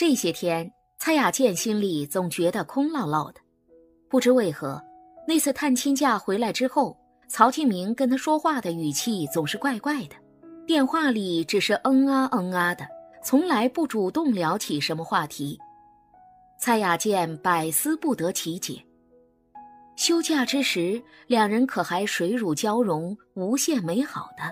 这些天，蔡雅健心里总觉得空落落的，不知为何，那次探亲假回来之后，曹庆明跟他说话的语气总是怪怪的，电话里只是嗯啊嗯啊的，从来不主动聊起什么话题。蔡雅健百思不得其解。休假之时，两人可还水乳交融、无限美好的，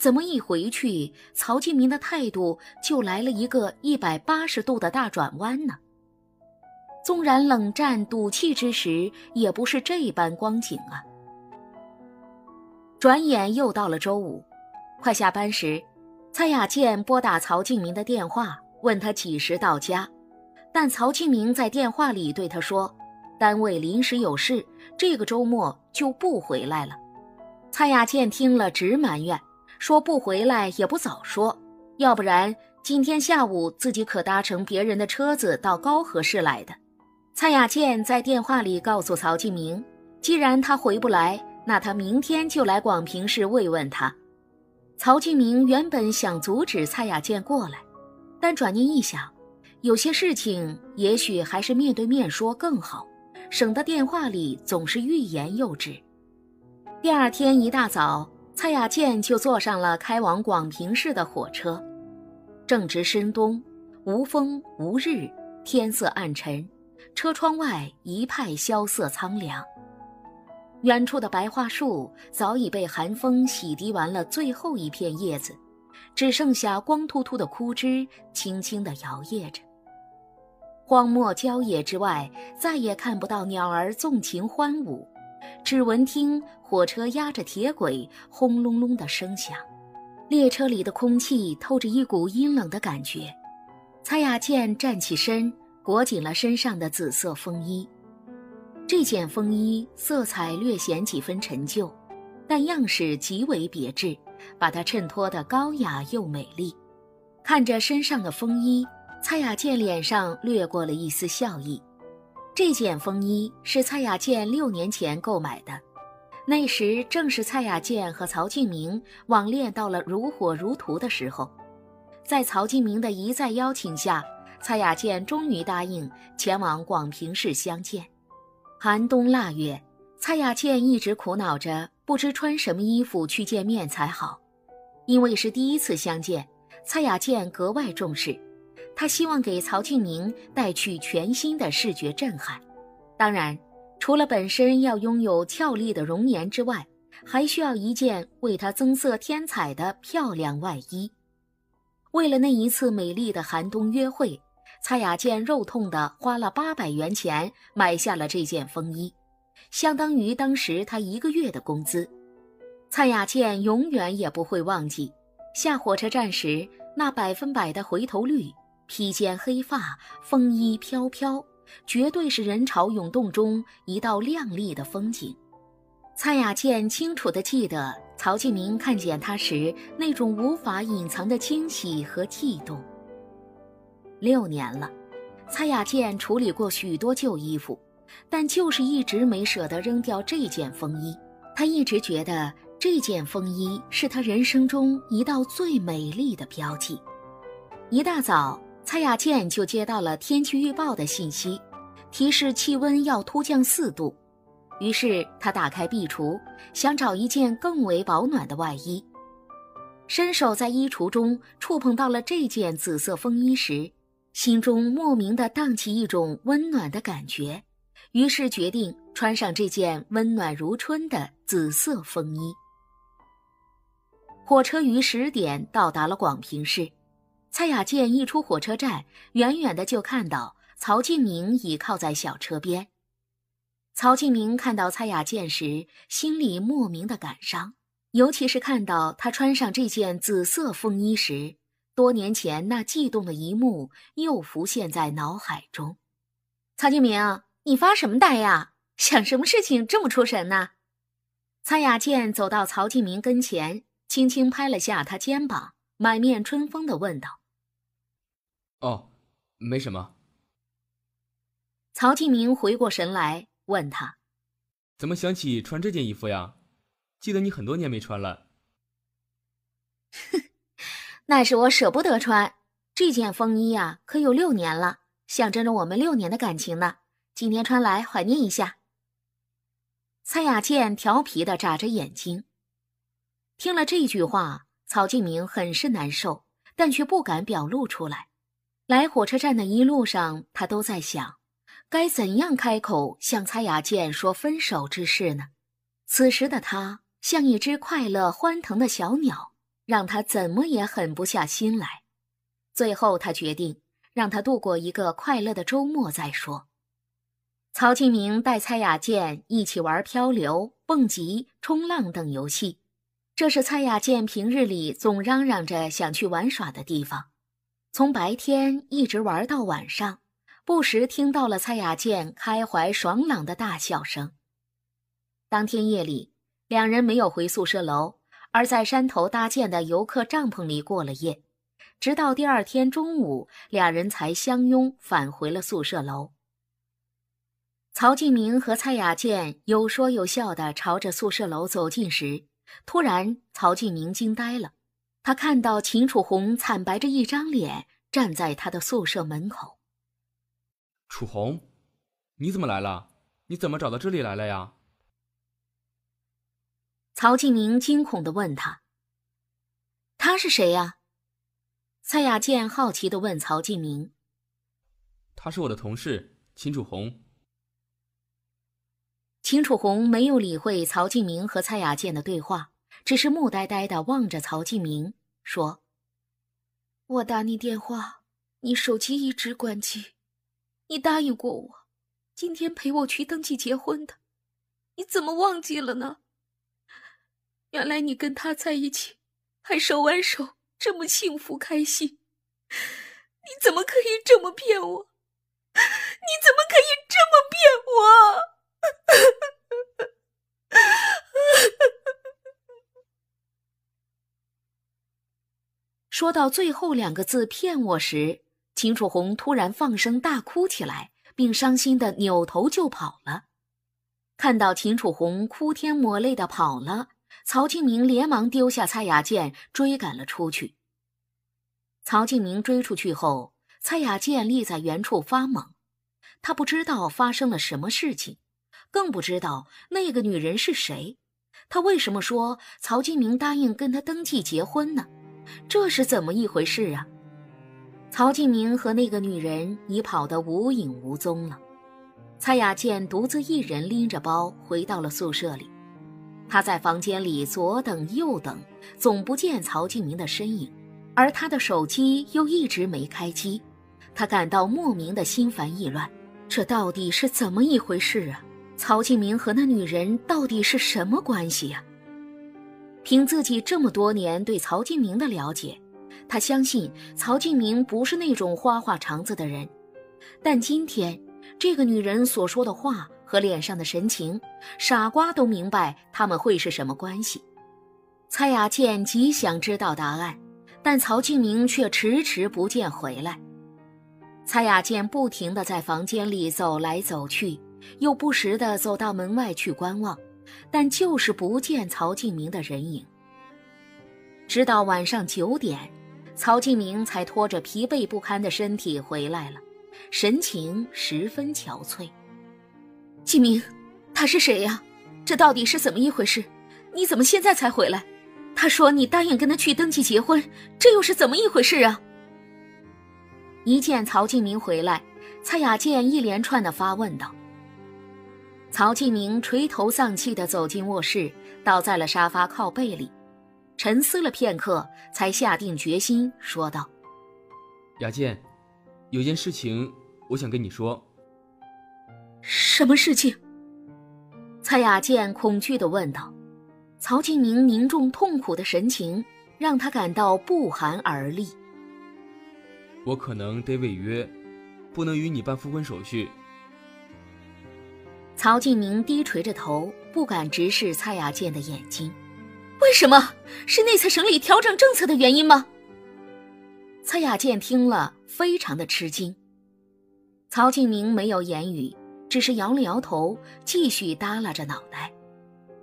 怎么一回去，曹敬明的态度就来了一个一百八十度的大转弯呢？纵然冷战赌气之时，也不是这般光景啊。转眼又到了周五，快下班时，蔡雅健拨打曹敬明的电话，问他几时到家。但曹庆明在电话里对他说：“单位临时有事，这个周末就不回来了。”蔡雅健听了直埋怨，说：“不回来也不早说，要不然今天下午自己可搭乘别人的车子到高和市来的。”蔡雅健在电话里告诉曹继明：“既然他回不来，那他明天就来广平市慰问他。”曹继明原本想阻止蔡雅健过来，但转念一想。有些事情也许还是面对面说更好，省得电话里总是欲言又止。第二天一大早，蔡雅健就坐上了开往广平市的火车。正值深冬，无风无日，天色暗沉，车窗外一派萧瑟苍凉。远处的白桦树早已被寒风洗涤完了最后一片叶子，只剩下光秃秃的枯枝轻轻地摇曳着。荒漠郊野之外，再也看不到鸟儿纵情欢舞，只闻听火车压着铁轨轰隆隆的声响。列车里的空气透着一股阴冷的感觉。蔡雅健站起身，裹紧了身上的紫色风衣。这件风衣色彩略显几分陈旧，但样式极为别致，把它衬托得高雅又美丽。看着身上的风衣。蔡雅健脸上掠过了一丝笑意。这件风衣是蔡雅健六年前购买的，那时正是蔡雅健和曹敬明网恋到了如火如荼的时候。在曹敬明的一再邀请下，蔡雅健终于答应前往广平市相见。寒冬腊月，蔡雅健一直苦恼着，不知穿什么衣服去见面才好，因为是第一次相见，蔡雅健格外重视。他希望给曹庆明带去全新的视觉震撼，当然，除了本身要拥有俏丽的容颜之外，还需要一件为他增色添彩的漂亮外衣。为了那一次美丽的寒冬约会，蔡雅健肉痛地花了八百元钱买下了这件风衣，相当于当时他一个月的工资。蔡雅健永远也不会忘记下火车站时那百分百的回头率。披肩黑发，风衣飘飘，绝对是人潮涌动中一道亮丽的风景。蔡雅健清楚地记得曹继明看见他时那种无法隐藏的惊喜和悸动。六年了，蔡雅健处理过许多旧衣服，但就是一直没舍得扔掉这件风衣。他一直觉得这件风衣是他人生中一道最美丽的标记。一大早。蔡雅健就接到了天气预报的信息，提示气温要突降四度。于是他打开壁橱，想找一件更为保暖的外衣。伸手在衣橱中触碰到了这件紫色风衣时，心中莫名的荡起一种温暖的感觉，于是决定穿上这件温暖如春的紫色风衣。火车于十点到达了广平市。蔡雅健一出火车站，远远的就看到曹敬明倚靠在小车边。曹敬明看到蔡雅健时，心里莫名的感伤，尤其是看到他穿上这件紫色风衣时，多年前那悸动的一幕又浮现在脑海中。曹敬明，你发什么呆呀？想什么事情这么出神呢？蔡雅健走到曹敬明跟前，轻轻拍了下他肩膀，满面春风的问道。哦，没什么。曹敬明回过神来，问他：“怎么想起穿这件衣服呀？记得你很多年没穿了。”“哼，那是我舍不得穿，这件风衣呀，可有六年了，象征着我们六年的感情呢。今天穿来怀念一下。”蔡雅倩调皮的眨着眼睛。听了这句话，曹敬明很是难受，但却不敢表露出来。来火车站的一路上，他都在想，该怎样开口向蔡雅健说分手之事呢？此时的他像一只快乐欢腾的小鸟，让他怎么也狠不下心来。最后，他决定让他度过一个快乐的周末再说。曹敬明带蔡雅健一起玩漂流、蹦极、冲浪等游戏。这是蔡雅健平日里总嚷嚷着想去玩耍的地方，从白天一直玩到晚上，不时听到了蔡雅健开怀爽朗的大笑声。当天夜里，两人没有回宿舍楼，而在山头搭建的游客帐篷里过了夜，直到第二天中午，俩人才相拥返回了宿舍楼。曹敬明和蔡雅健有说有笑地朝着宿舍楼走近时。突然，曹敬明惊呆了。他看到秦楚红惨白着一张脸站在他的宿舍门口。楚红，你怎么来了？你怎么找到这里来了呀？曹敬明惊恐的问他：“他是谁呀？”蔡雅健好奇的问曹敬明：“他是我的同事秦楚红。”秦楚红没有理会曹敬明和蔡雅健的对话，只是木呆呆的望着曹继明，说：“我打你电话，你手机一直关机。你答应过我，今天陪我去登记结婚的，你怎么忘记了呢？原来你跟他在一起，还手挽手，这么幸福开心。你怎么可以这么骗我？你怎么可以这么骗我？” 说到最后两个字“骗我”时，秦楚红突然放声大哭起来，并伤心的扭头就跑了。看到秦楚红哭天抹泪的跑了，曹敬明连忙丢下蔡雅健，追赶了出去。曹敬明追出去后，蔡雅健立在原处发懵，他不知道发生了什么事情。更不知道那个女人是谁，他为什么说曹金明答应跟他登记结婚呢？这是怎么一回事啊？曹金明和那个女人已跑得无影无踪了。蔡雅健独自一人拎着包回到了宿舍里，他在房间里左等右等，总不见曹金明的身影，而他的手机又一直没开机，他感到莫名的心烦意乱，这到底是怎么一回事啊？曹敬明和那女人到底是什么关系呀？凭自己这么多年对曹敬明的了解，他相信曹敬明不是那种花花肠子的人。但今天这个女人所说的话和脸上的神情，傻瓜都明白他们会是什么关系。蔡雅倩极想知道答案，但曹敬明却迟迟不见回来。蔡雅倩不停地在房间里走来走去。又不时地走到门外去观望，但就是不见曹敬明的人影。直到晚上九点，曹敬明才拖着疲惫不堪的身体回来了，神情十分憔悴。敬明，他是谁呀？这到底是怎么一回事？你怎么现在才回来？他说你答应跟他去登记结婚，这又是怎么一回事啊？一见曹敬明回来，蔡雅健一连串的发问道。曹敬明垂头丧气地走进卧室，倒在了沙发靠背里，沉思了片刻，才下定决心说道：“雅健，有件事情我想跟你说。”“什么事情？”蔡雅健恐惧地问道。曹敬明凝重痛苦的神情让他感到不寒而栗。“我可能得违约，不能与你办复婚手续。”曹敬明低垂着头，不敢直视蔡雅健的眼睛。为什么？是内测省里调整政策的原因吗？蔡雅健听了，非常的吃惊。曹敬明没有言语，只是摇了摇头，继续耷拉着脑袋。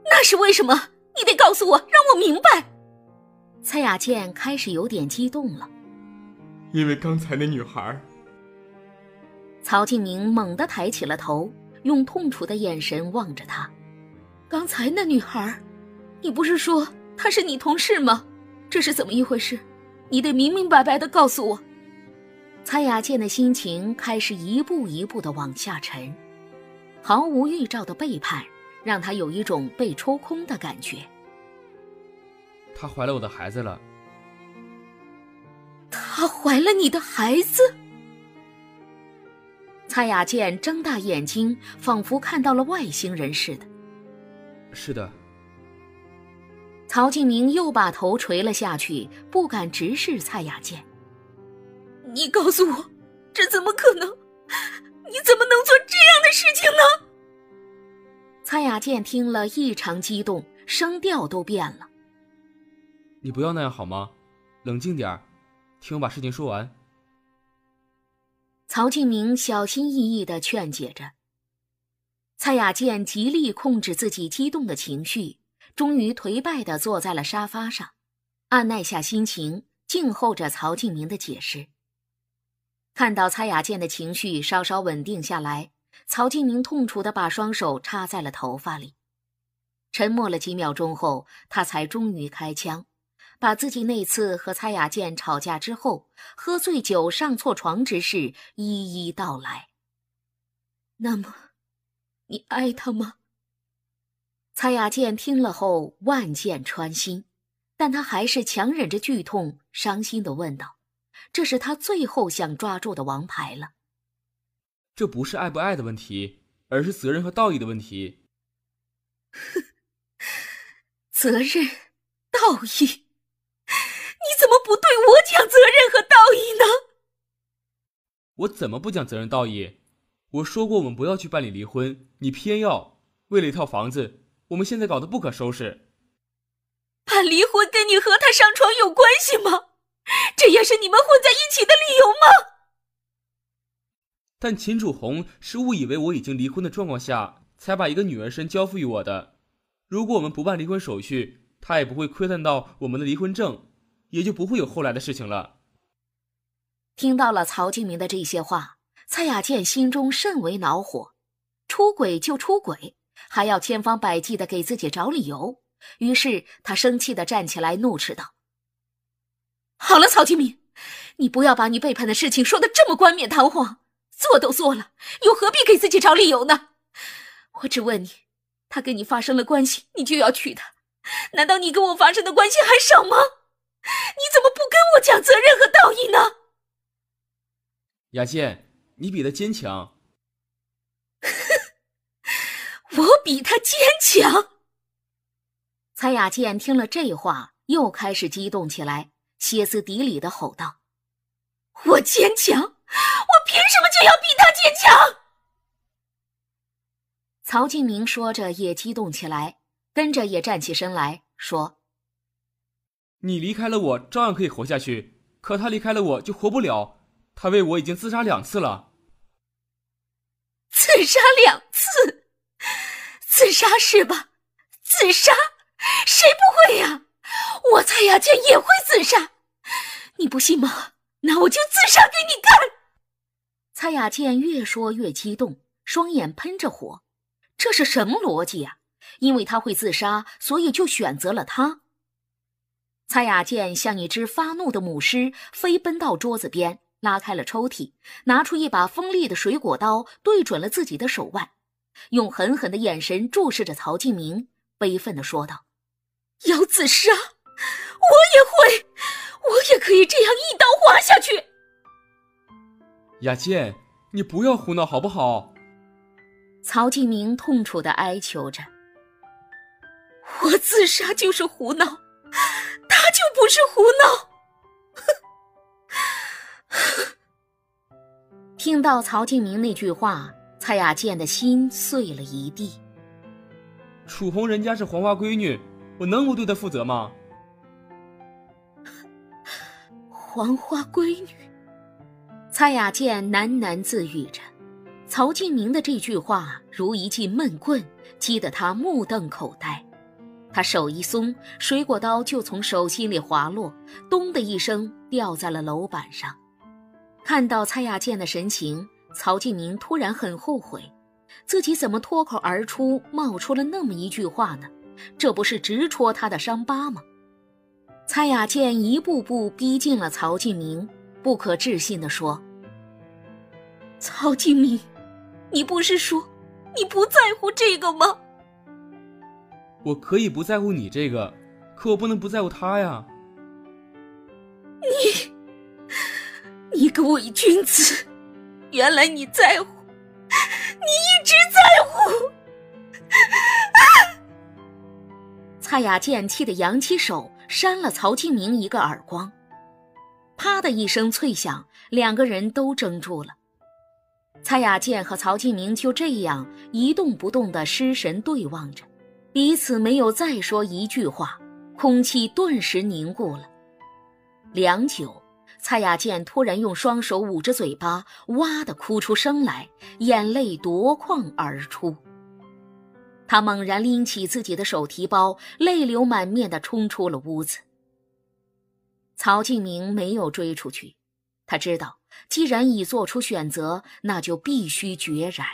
那是为什么？你得告诉我，让我明白。蔡雅健开始有点激动了。因为刚才那女孩。曹敬明猛地抬起了头，用痛楚的眼神望着他。刚才那女孩，你不是说她是你同事吗？这是怎么一回事？你得明明白白的告诉我。蔡雅倩的心情开始一步一步的往下沉，毫无预兆的背叛让她有一种被抽空的感觉。她怀了我的孩子了。她怀了你的孩子？蔡雅健睁大眼睛，仿佛看到了外星人似的。是的。曹敬明又把头垂了下去，不敢直视蔡雅健。你告诉我，这怎么可能？你怎么能做这样的事情呢？蔡雅健听了异常激动，声调都变了。你不要那样好吗？冷静点儿，听我把事情说完。曹敬明小心翼翼的劝解着。蔡雅健极力控制自己激动的情绪，终于颓败的坐在了沙发上，按耐下心情，静候着曹敬明的解释。看到蔡雅健的情绪稍稍稳定下来，曹敬明痛楚的把双手插在了头发里，沉默了几秒钟后，他才终于开枪。把自己那次和蔡雅健吵架之后，喝醉酒上错床之事一一道来。那么，你爱他吗？蔡雅健听了后万箭穿心，但他还是强忍着剧痛，伤心的问道：“这是他最后想抓住的王牌了。”这不是爱不爱的问题，而是责任和道义的问题。责任，道义。你怎么不对我讲责任和道义呢？我怎么不讲责任道义？我说过我们不要去办理离婚，你偏要。为了一套房子，我们现在搞得不可收拾。办离婚跟你和他上床有关系吗？这也是你们混在一起的理由吗？但秦楚红是误以为我已经离婚的状况下，才把一个女儿身交付于我的。如果我们不办离婚手续，她也不会窥探到我们的离婚证。也就不会有后来的事情了。听到了曹敬明的这些话，蔡雅健心中甚为恼火。出轨就出轨，还要千方百计的给自己找理由。于是他生气的站起来，怒斥道：“好了，曹敬明，你不要把你背叛的事情说的这么冠冕堂皇。做都做了，又何必给自己找理由呢？我只问你，他跟你发生了关系，你就要娶她？难道你跟我发生的关系还少吗？”你怎么不跟我讲责任和道义呢？雅健，你比他坚强。我比他坚强。蔡雅健听了这话，又开始激动起来，歇斯底里的吼道：“我坚强？我凭什么就要比他坚强？”曹敬明说着也激动起来，跟着也站起身来说。你离开了我，照样可以活下去；可他离开了我，就活不了。他为我已经自杀两次了。自杀两次？自杀是吧？自杀？谁不会呀？我蔡雅健也会自杀。你不信吗？那我就自杀给你看。蔡雅健越说越激动，双眼喷着火。这是什么逻辑呀？因为他会自杀，所以就选择了他。蔡雅健像一只发怒的母狮，飞奔到桌子边，拉开了抽屉，拿出一把锋利的水果刀，对准了自己的手腕，用狠狠的眼神注视着曹敬明，悲愤地说道：“要自杀，我也会，我也可以这样一刀划下去。”雅健，你不要胡闹好不好？曹敬明痛楚地哀求着：“我自杀就是胡闹。”他就不是胡闹。听到曹敬明那句话，蔡雅健的心碎了一地。楚红人家是黄花闺女，我能不对她负责吗？黄花闺女，蔡雅健喃喃自语着。曹敬明的这句话如一记闷棍，击得他目瞪口呆。他手一松，水果刀就从手心里滑落，咚的一声掉在了楼板上。看到蔡亚健的神情，曹敬明突然很后悔，自己怎么脱口而出冒出了那么一句话呢？这不是直戳他的伤疤吗？蔡亚健一步步逼近了曹敬明，不可置信地说：“曹敬明，你不是说你不在乎这个吗？”我可以不在乎你这个，可我不能不在乎他呀。你，你个伪君子！原来你在乎，你一直在乎。蔡雅健气得扬起手扇了曹敬明一个耳光，啪的一声脆响，两个人都怔住了。蔡雅健和曹敬明就这样一动不动的失神对望着。彼此没有再说一句话，空气顿时凝固了。良久，蔡雅健突然用双手捂着嘴巴，哇的哭出声来，眼泪夺眶而出。他猛然拎起自己的手提包，泪流满面的冲出了屋子。曹敬明没有追出去，他知道，既然已做出选择，那就必须决然。